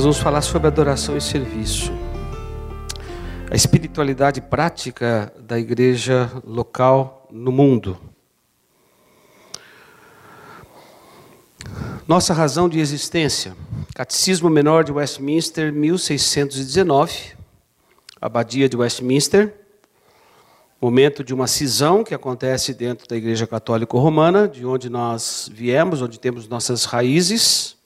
Nós vamos falar sobre adoração e serviço. A espiritualidade prática da igreja local no mundo. Nossa razão de existência. Catecismo Menor de Westminster, 1619. Abadia de Westminster. Momento de uma cisão que acontece dentro da Igreja Católica Romana, de onde nós viemos, onde temos nossas raízes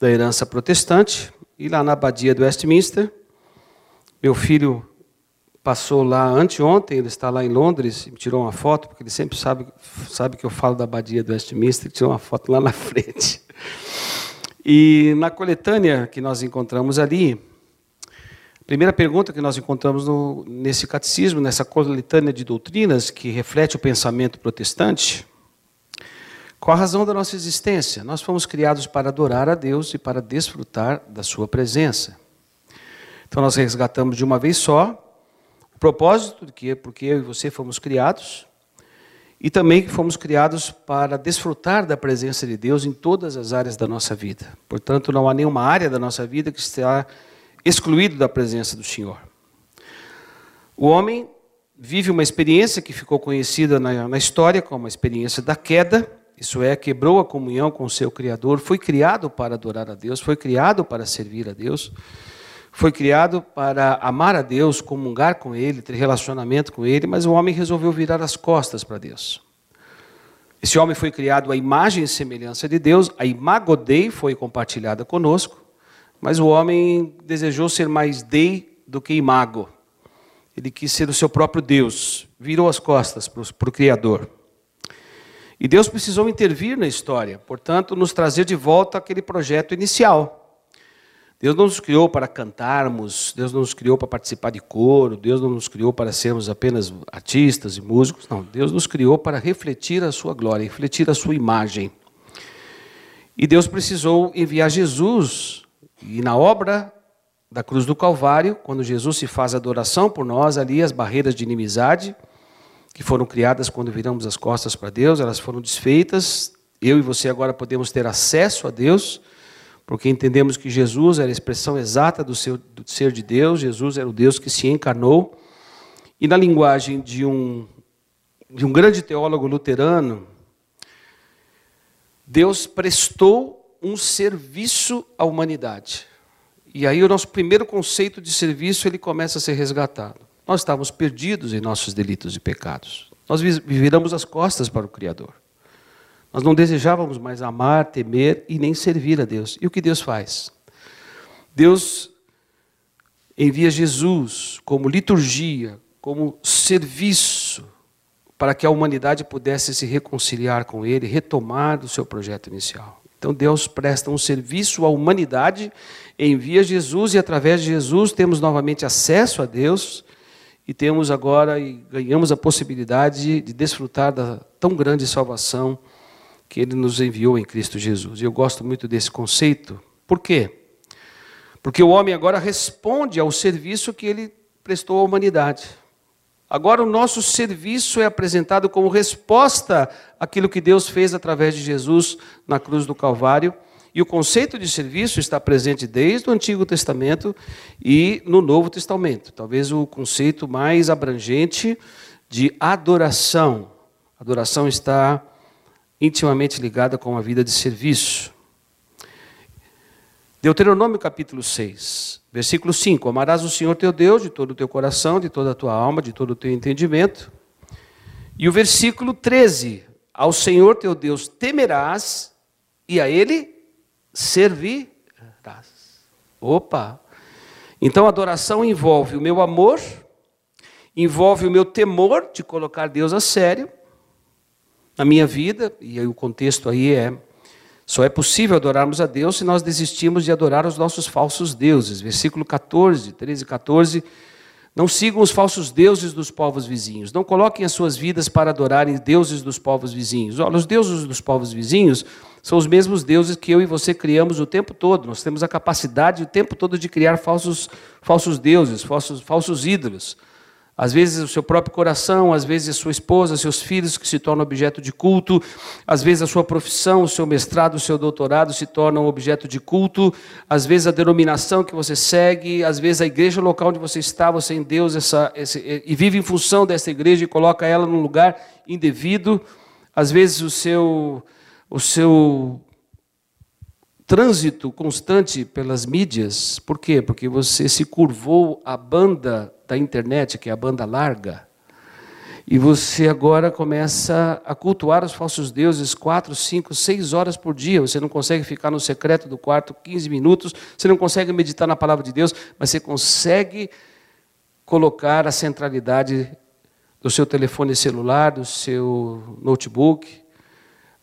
da herança protestante. E lá na Abadia do Westminster, meu filho passou lá anteontem, ele está lá em Londres, me tirou uma foto, porque ele sempre sabe, sabe que eu falo da Abadia do Westminster, tirou uma foto lá na frente. E na coletânea que nós encontramos ali, a primeira pergunta que nós encontramos no, nesse catecismo, nessa coletânea de doutrinas que reflete o pensamento protestante, qual a razão da nossa existência? Nós fomos criados para adorar a Deus e para desfrutar da Sua presença. Então nós resgatamos de uma vez só o propósito de que porque eu e você fomos criados e também que fomos criados para desfrutar da presença de Deus em todas as áreas da nossa vida. Portanto, não há nenhuma área da nossa vida que está excluído da presença do Senhor. O homem vive uma experiência que ficou conhecida na, na história como a experiência da queda isso é, quebrou a comunhão com o seu Criador, foi criado para adorar a Deus, foi criado para servir a Deus, foi criado para amar a Deus, comungar com Ele, ter relacionamento com Ele, mas o homem resolveu virar as costas para Deus. Esse homem foi criado à imagem e semelhança de Deus, a imago Dei foi compartilhada conosco, mas o homem desejou ser mais Dei do que imago. Ele quis ser o seu próprio Deus, virou as costas para o Criador. E Deus precisou intervir na história, portanto, nos trazer de volta aquele projeto inicial. Deus não nos criou para cantarmos, Deus não nos criou para participar de coro, Deus não nos criou para sermos apenas artistas e músicos, não. Deus nos criou para refletir a sua glória, refletir a sua imagem. E Deus precisou enviar Jesus, e na obra da cruz do Calvário, quando Jesus se faz adoração por nós, ali as barreiras de inimizade, que foram criadas quando viramos as costas para Deus, elas foram desfeitas. Eu e você agora podemos ter acesso a Deus, porque entendemos que Jesus era a expressão exata do, seu, do ser de Deus, Jesus era o Deus que se encarnou. E na linguagem de um, de um grande teólogo luterano, Deus prestou um serviço à humanidade. E aí o nosso primeiro conceito de serviço ele começa a ser resgatado. Nós estávamos perdidos em nossos delitos e pecados. Nós viramos as costas para o Criador. Nós não desejávamos mais amar, temer e nem servir a Deus. E o que Deus faz? Deus envia Jesus como liturgia, como serviço, para que a humanidade pudesse se reconciliar com Ele, retomar o seu projeto inicial. Então Deus presta um serviço à humanidade, envia Jesus e através de Jesus temos novamente acesso a Deus e temos agora e ganhamos a possibilidade de desfrutar da tão grande salvação que Ele nos enviou em Cristo Jesus. E eu gosto muito desse conceito. Por quê? Porque o homem agora responde ao serviço que ele prestou à humanidade. Agora o nosso serviço é apresentado como resposta àquilo que Deus fez através de Jesus na cruz do Calvário e o conceito de serviço está presente desde o Antigo Testamento e no Novo Testamento. Talvez o conceito mais abrangente de adoração. Adoração está intimamente ligada com a vida de serviço. Deuteronômio capítulo 6, versículo 5: Amarás o Senhor teu Deus de todo o teu coração, de toda a tua alma, de todo o teu entendimento. E o versículo 13: Ao Senhor teu Deus temerás e a Ele servirás. Opa! Então, adoração envolve o meu amor, envolve o meu temor de colocar Deus a sério na minha vida, e aí o contexto aí é só é possível adorarmos a Deus se nós desistimos de adorar os nossos falsos deuses. Versículo 14, 13 e 14. Não sigam os falsos deuses dos povos vizinhos. Não coloquem as suas vidas para adorarem deuses dos povos vizinhos. Olha, os deuses dos povos vizinhos são os mesmos deuses que eu e você criamos o tempo todo. Nós temos a capacidade o tempo todo de criar falsos, falsos deuses, falsos, falsos ídolos. Às vezes o seu próprio coração, às vezes a sua esposa, seus filhos que se tornam objeto de culto, às vezes a sua profissão, o seu mestrado, o seu doutorado se tornam objeto de culto, às vezes a denominação que você segue, às vezes a igreja local onde você está, você em Deus essa, esse, e vive em função dessa igreja e coloca ela num lugar indevido, às vezes o seu, o seu trânsito constante pelas mídias, por quê? Porque você se curvou à banda da internet, que é a banda larga, e você agora começa a cultuar os falsos deuses quatro, cinco, seis horas por dia. Você não consegue ficar no secreto do quarto 15 minutos, você não consegue meditar na palavra de Deus, mas você consegue colocar a centralidade do seu telefone celular, do seu notebook.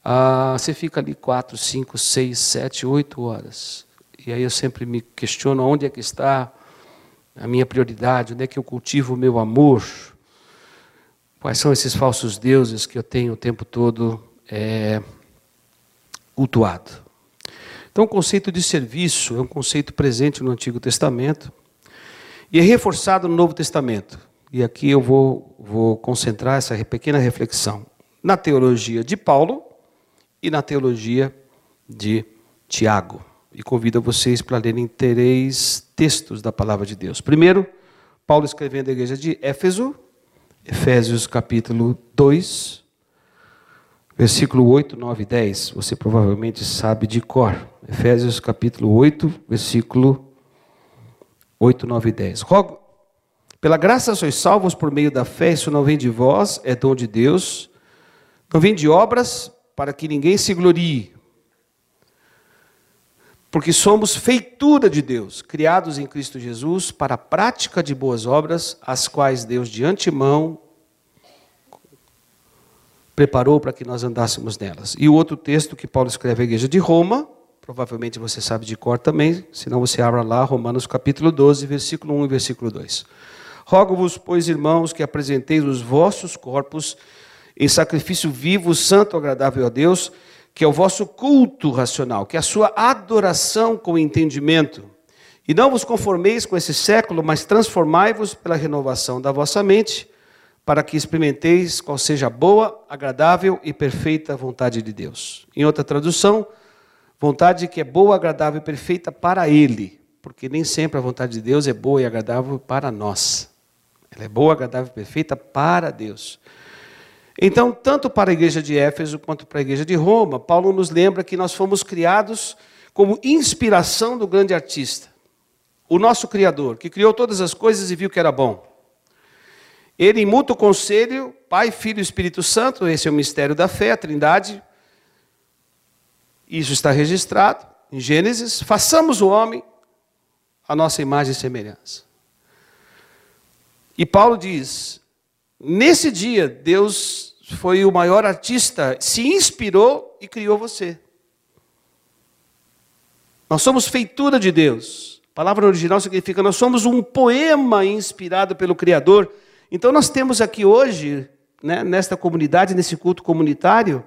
Ah, você fica ali quatro, cinco, seis, sete, oito horas. E aí eu sempre me questiono onde é que está a minha prioridade, onde é que eu cultivo o meu amor, quais são esses falsos deuses que eu tenho o tempo todo é, cultuado. Então, o conceito de serviço é um conceito presente no Antigo Testamento e é reforçado no Novo Testamento. E aqui eu vou, vou concentrar essa pequena reflexão na teologia de Paulo e na teologia de Tiago e convido vocês para lerem três textos da palavra de Deus. Primeiro, Paulo escrevendo à igreja de Éfeso, Efésios capítulo 2, versículo 8, 9 e 10. Você provavelmente sabe de cor. Efésios capítulo 8, versículo 8, 9 e 10. Rogo, pela graça sois salvos por meio da fé, isso não vem de vós, é dom de Deus. Não vem de obras, para que ninguém se glorie porque somos feitura de Deus, criados em Cristo Jesus para a prática de boas obras, as quais Deus de antemão preparou para que nós andássemos nelas. E o outro texto que Paulo escreve à igreja de Roma, provavelmente você sabe de cor também, senão você abra lá, Romanos capítulo 12, versículo 1 e versículo 2. Rogo-vos, pois, irmãos, que apresenteis os vossos corpos em sacrifício vivo, santo, agradável a Deus, que é o vosso culto racional, que é a sua adoração com entendimento. E não vos conformeis com esse século, mas transformai-vos pela renovação da vossa mente, para que experimenteis qual seja a boa, agradável e perfeita vontade de Deus. Em outra tradução, vontade que é boa, agradável e perfeita para Ele, porque nem sempre a vontade de Deus é boa e agradável para nós. Ela é boa, agradável e perfeita para Deus. Então, tanto para a igreja de Éfeso quanto para a igreja de Roma, Paulo nos lembra que nós fomos criados como inspiração do grande artista, o nosso Criador, que criou todas as coisas e viu que era bom. Ele, em mútuo conselho, Pai, Filho e Espírito Santo, esse é o mistério da fé, a trindade, isso está registrado em Gênesis, façamos o homem a nossa imagem e semelhança. E Paulo diz: nesse dia, Deus foi o maior artista, se inspirou e criou você. Nós somos feitura de Deus. A palavra original significa nós somos um poema inspirado pelo Criador. Então nós temos aqui hoje, né, nesta comunidade, nesse culto comunitário,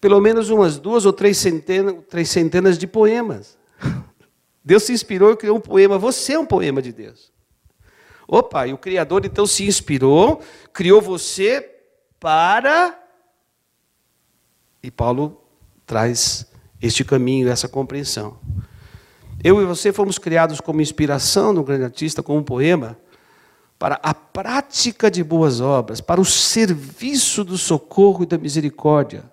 pelo menos umas duas ou três centenas, três centenas de poemas. Deus se inspirou e criou um poema. Você é um poema de Deus. Opa, e o Criador então se inspirou, criou você para. E Paulo traz este caminho, essa compreensão. Eu e você fomos criados como inspiração no grande artista, como um poema, para a prática de boas obras, para o serviço do socorro e da misericórdia,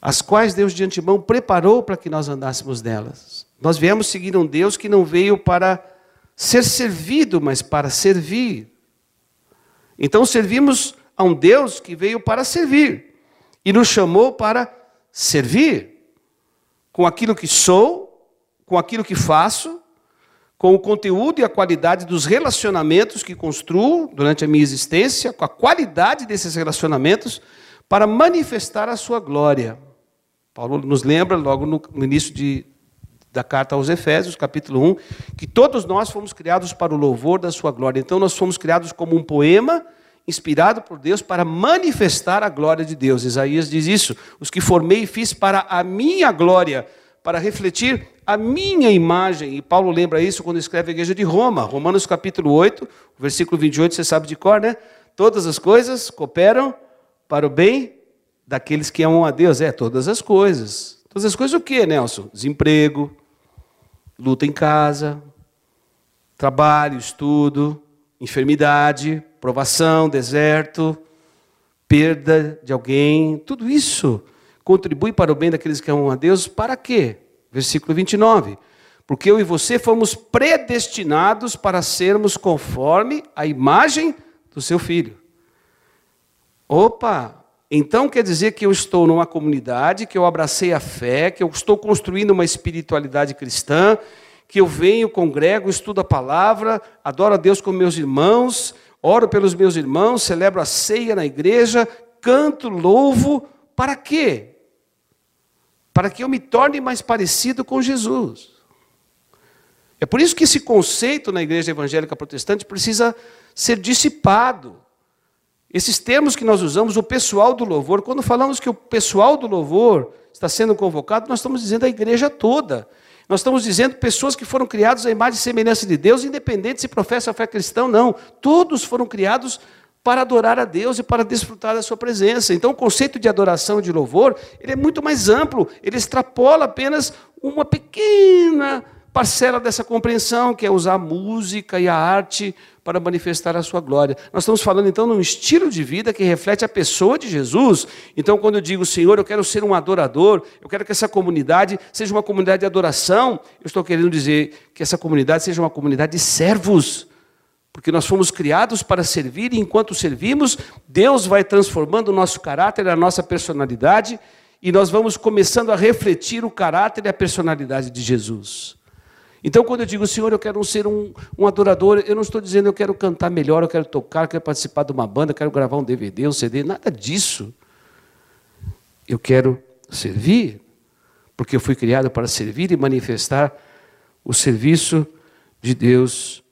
as quais Deus de antemão preparou para que nós andássemos nelas. Nós viemos seguir um Deus que não veio para ser servido, mas para servir. Então servimos a um Deus que veio para servir e nos chamou para servir com aquilo que sou, com aquilo que faço, com o conteúdo e a qualidade dos relacionamentos que construo durante a minha existência, com a qualidade desses relacionamentos, para manifestar a sua glória. Paulo nos lembra logo no, início de, da carta aos Efésios, capítulo 1, que todos nós fomos criados para o louvor da sua glória. Então nós fomos criados como um poema inspirado por Deus para manifestar a glória de Deus. Isaías diz isso: os que formei e fiz para a minha glória, para refletir a minha imagem. E Paulo lembra isso quando escreve a igreja de Roma, Romanos capítulo 8, versículo 28, você sabe de cor, né? Todas as coisas cooperam para o bem daqueles que amam a Deus. É, todas as coisas. Todas as coisas o quê, Nelson? Desemprego, luta em casa, trabalho, estudo, enfermidade, provação, deserto, perda de alguém, tudo isso contribui para o bem daqueles que amam a Deus, para quê? Versículo 29. Porque eu e você fomos predestinados para sermos conforme a imagem do seu filho. Opa! Então quer dizer que eu estou numa comunidade, que eu abracei a fé, que eu estou construindo uma espiritualidade cristã, que eu venho, congrego, estudo a palavra, adoro a Deus com meus irmãos, oro pelos meus irmãos, celebro a ceia na igreja, canto, louvo, para quê? Para que eu me torne mais parecido com Jesus. É por isso que esse conceito na igreja evangélica protestante precisa ser dissipado. Esses termos que nós usamos, o pessoal do louvor, quando falamos que o pessoal do louvor está sendo convocado, nós estamos dizendo a igreja toda. Nós estamos dizendo pessoas que foram criadas à imagem e semelhança de Deus, independente se professa a fé cristã ou não. Todos foram criados para adorar a Deus e para desfrutar da sua presença. Então, o conceito de adoração e de louvor, ele é muito mais amplo, ele extrapola apenas uma pequena parcela dessa compreensão, que é usar a música e a arte para manifestar a sua glória. Nós estamos falando então num estilo de vida que reflete a pessoa de Jesus. Então, quando eu digo, Senhor, eu quero ser um adorador, eu quero que essa comunidade seja uma comunidade de adoração, eu estou querendo dizer que essa comunidade seja uma comunidade de servos. Porque nós fomos criados para servir e enquanto servimos, Deus vai transformando o nosso caráter, a nossa personalidade, e nós vamos começando a refletir o caráter e a personalidade de Jesus. Então, quando eu digo, Senhor, eu quero ser um, um adorador, eu não estou dizendo eu quero cantar melhor, eu quero tocar, eu quero participar de uma banda, eu quero gravar um DVD, um CD, nada disso. Eu quero servir, porque eu fui criado para servir e manifestar o serviço de Deus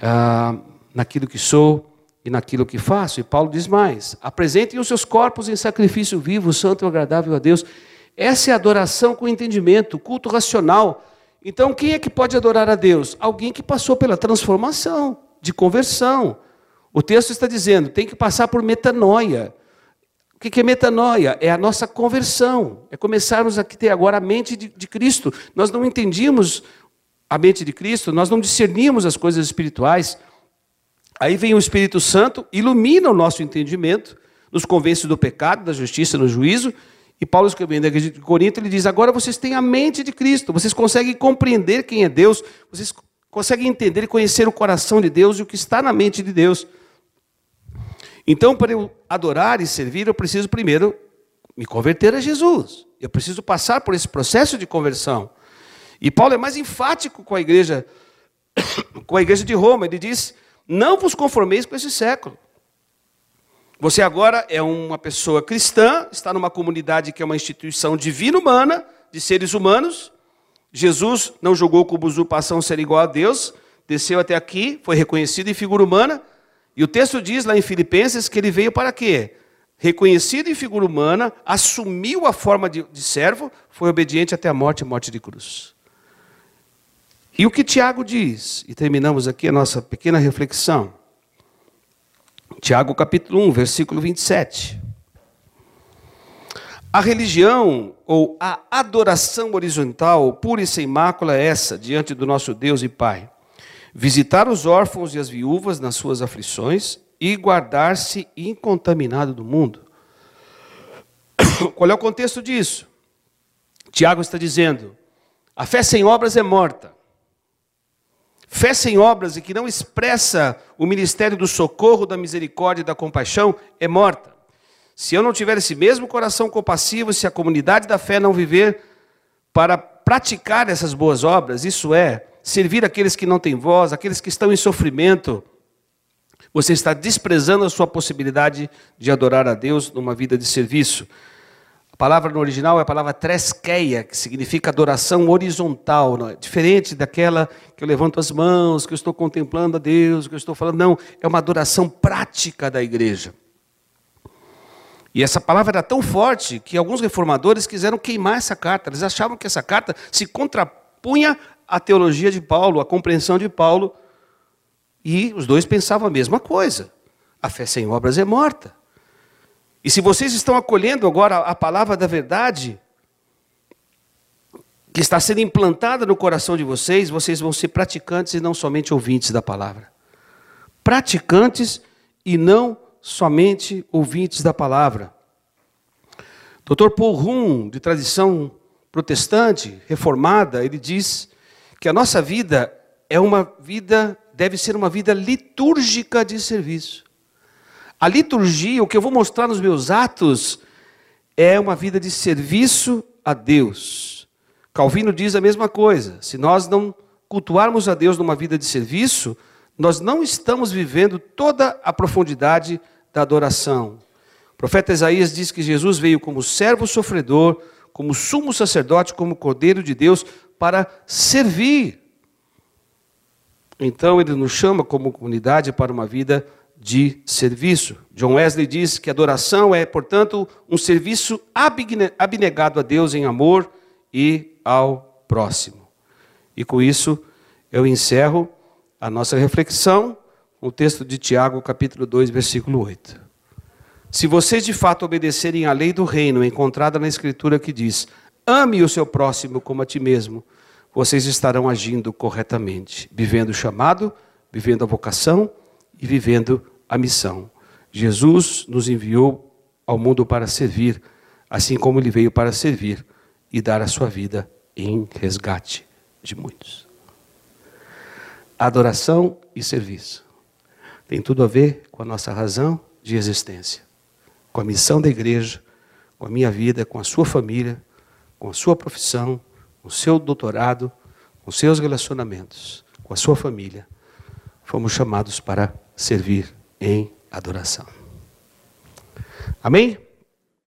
ah, naquilo que sou e naquilo que faço. E Paulo diz mais: apresentem os seus corpos em sacrifício vivo, santo e agradável a Deus. Essa é a adoração com entendimento, culto racional então, quem é que pode adorar a Deus? Alguém que passou pela transformação, de conversão. O texto está dizendo, tem que passar por metanoia. O que é metanoia? É a nossa conversão, é começarmos a ter agora a mente de, de Cristo. Nós não entendíamos a mente de Cristo, nós não discerníamos as coisas espirituais. Aí vem o Espírito Santo, ilumina o nosso entendimento, nos convence do pecado, da justiça, do juízo, e Paulo escrevendo a igreja de Corinto, ele diz: agora vocês têm a mente de Cristo, vocês conseguem compreender quem é Deus, vocês conseguem entender e conhecer o coração de Deus e o que está na mente de Deus. Então, para eu adorar e servir, eu preciso primeiro me converter a Jesus. Eu preciso passar por esse processo de conversão. E Paulo é mais enfático com a igreja, com a igreja de Roma. Ele diz: não vos conformeis com esse século. Você agora é uma pessoa cristã, está numa comunidade que é uma instituição divina humana, de seres humanos. Jesus não julgou como usurpação ser igual a Deus, desceu até aqui, foi reconhecido em figura humana. E o texto diz lá em Filipenses que ele veio para quê? Reconhecido em figura humana, assumiu a forma de, de servo, foi obediente até a morte morte de cruz. E o que Tiago diz, e terminamos aqui a nossa pequena reflexão. Tiago capítulo 1, versículo 27. A religião ou a adoração horizontal, pura e sem mácula, é essa, diante do nosso Deus e Pai. Visitar os órfãos e as viúvas nas suas aflições e guardar-se incontaminado do mundo. Qual é o contexto disso? Tiago está dizendo: a fé sem obras é morta. Fé sem obras e que não expressa o ministério do socorro, da misericórdia e da compaixão é morta. Se eu não tiver esse mesmo coração compassivo, se a comunidade da fé não viver para praticar essas boas obras, isso é, servir aqueles que não têm voz, aqueles que estão em sofrimento, você está desprezando a sua possibilidade de adorar a Deus numa vida de serviço. A palavra no original é a palavra tresqueia, que significa adoração horizontal, é? diferente daquela que eu levanto as mãos, que eu estou contemplando a Deus, que eu estou falando. Não, é uma adoração prática da igreja. E essa palavra era tão forte que alguns reformadores quiseram queimar essa carta. Eles achavam que essa carta se contrapunha à teologia de Paulo, à compreensão de Paulo. E os dois pensavam a mesma coisa. A fé sem obras é morta. E se vocês estão acolhendo agora a palavra da verdade, que está sendo implantada no coração de vocês, vocês vão ser praticantes e não somente ouvintes da palavra. Praticantes e não somente ouvintes da palavra. Dr. Paul Rum, de tradição protestante, reformada, ele diz que a nossa vida é uma vida, deve ser uma vida litúrgica de serviço. A liturgia, o que eu vou mostrar nos meus atos, é uma vida de serviço a Deus. Calvino diz a mesma coisa. Se nós não cultuarmos a Deus numa vida de serviço, nós não estamos vivendo toda a profundidade da adoração. O profeta Isaías diz que Jesus veio como servo sofredor, como sumo sacerdote, como cordeiro de Deus, para servir. Então ele nos chama como comunidade para uma vida de serviço. John Wesley diz que adoração é, portanto, um serviço abnegado a Deus em amor e ao próximo. E com isso eu encerro a nossa reflexão com o texto de Tiago, capítulo 2, versículo 8. Se vocês de fato obedecerem à lei do reino encontrada na Escritura que diz: ame o seu próximo como a ti mesmo, vocês estarão agindo corretamente, vivendo o chamado, vivendo a vocação e vivendo a missão. Jesus nos enviou ao mundo para servir, assim como ele veio para servir e dar a sua vida em resgate de muitos. Adoração e serviço tem tudo a ver com a nossa razão de existência, com a missão da igreja, com a minha vida, com a sua família, com a sua profissão, com o seu doutorado, com seus relacionamentos, com a sua família. Fomos chamados para servir em adoração. Amém?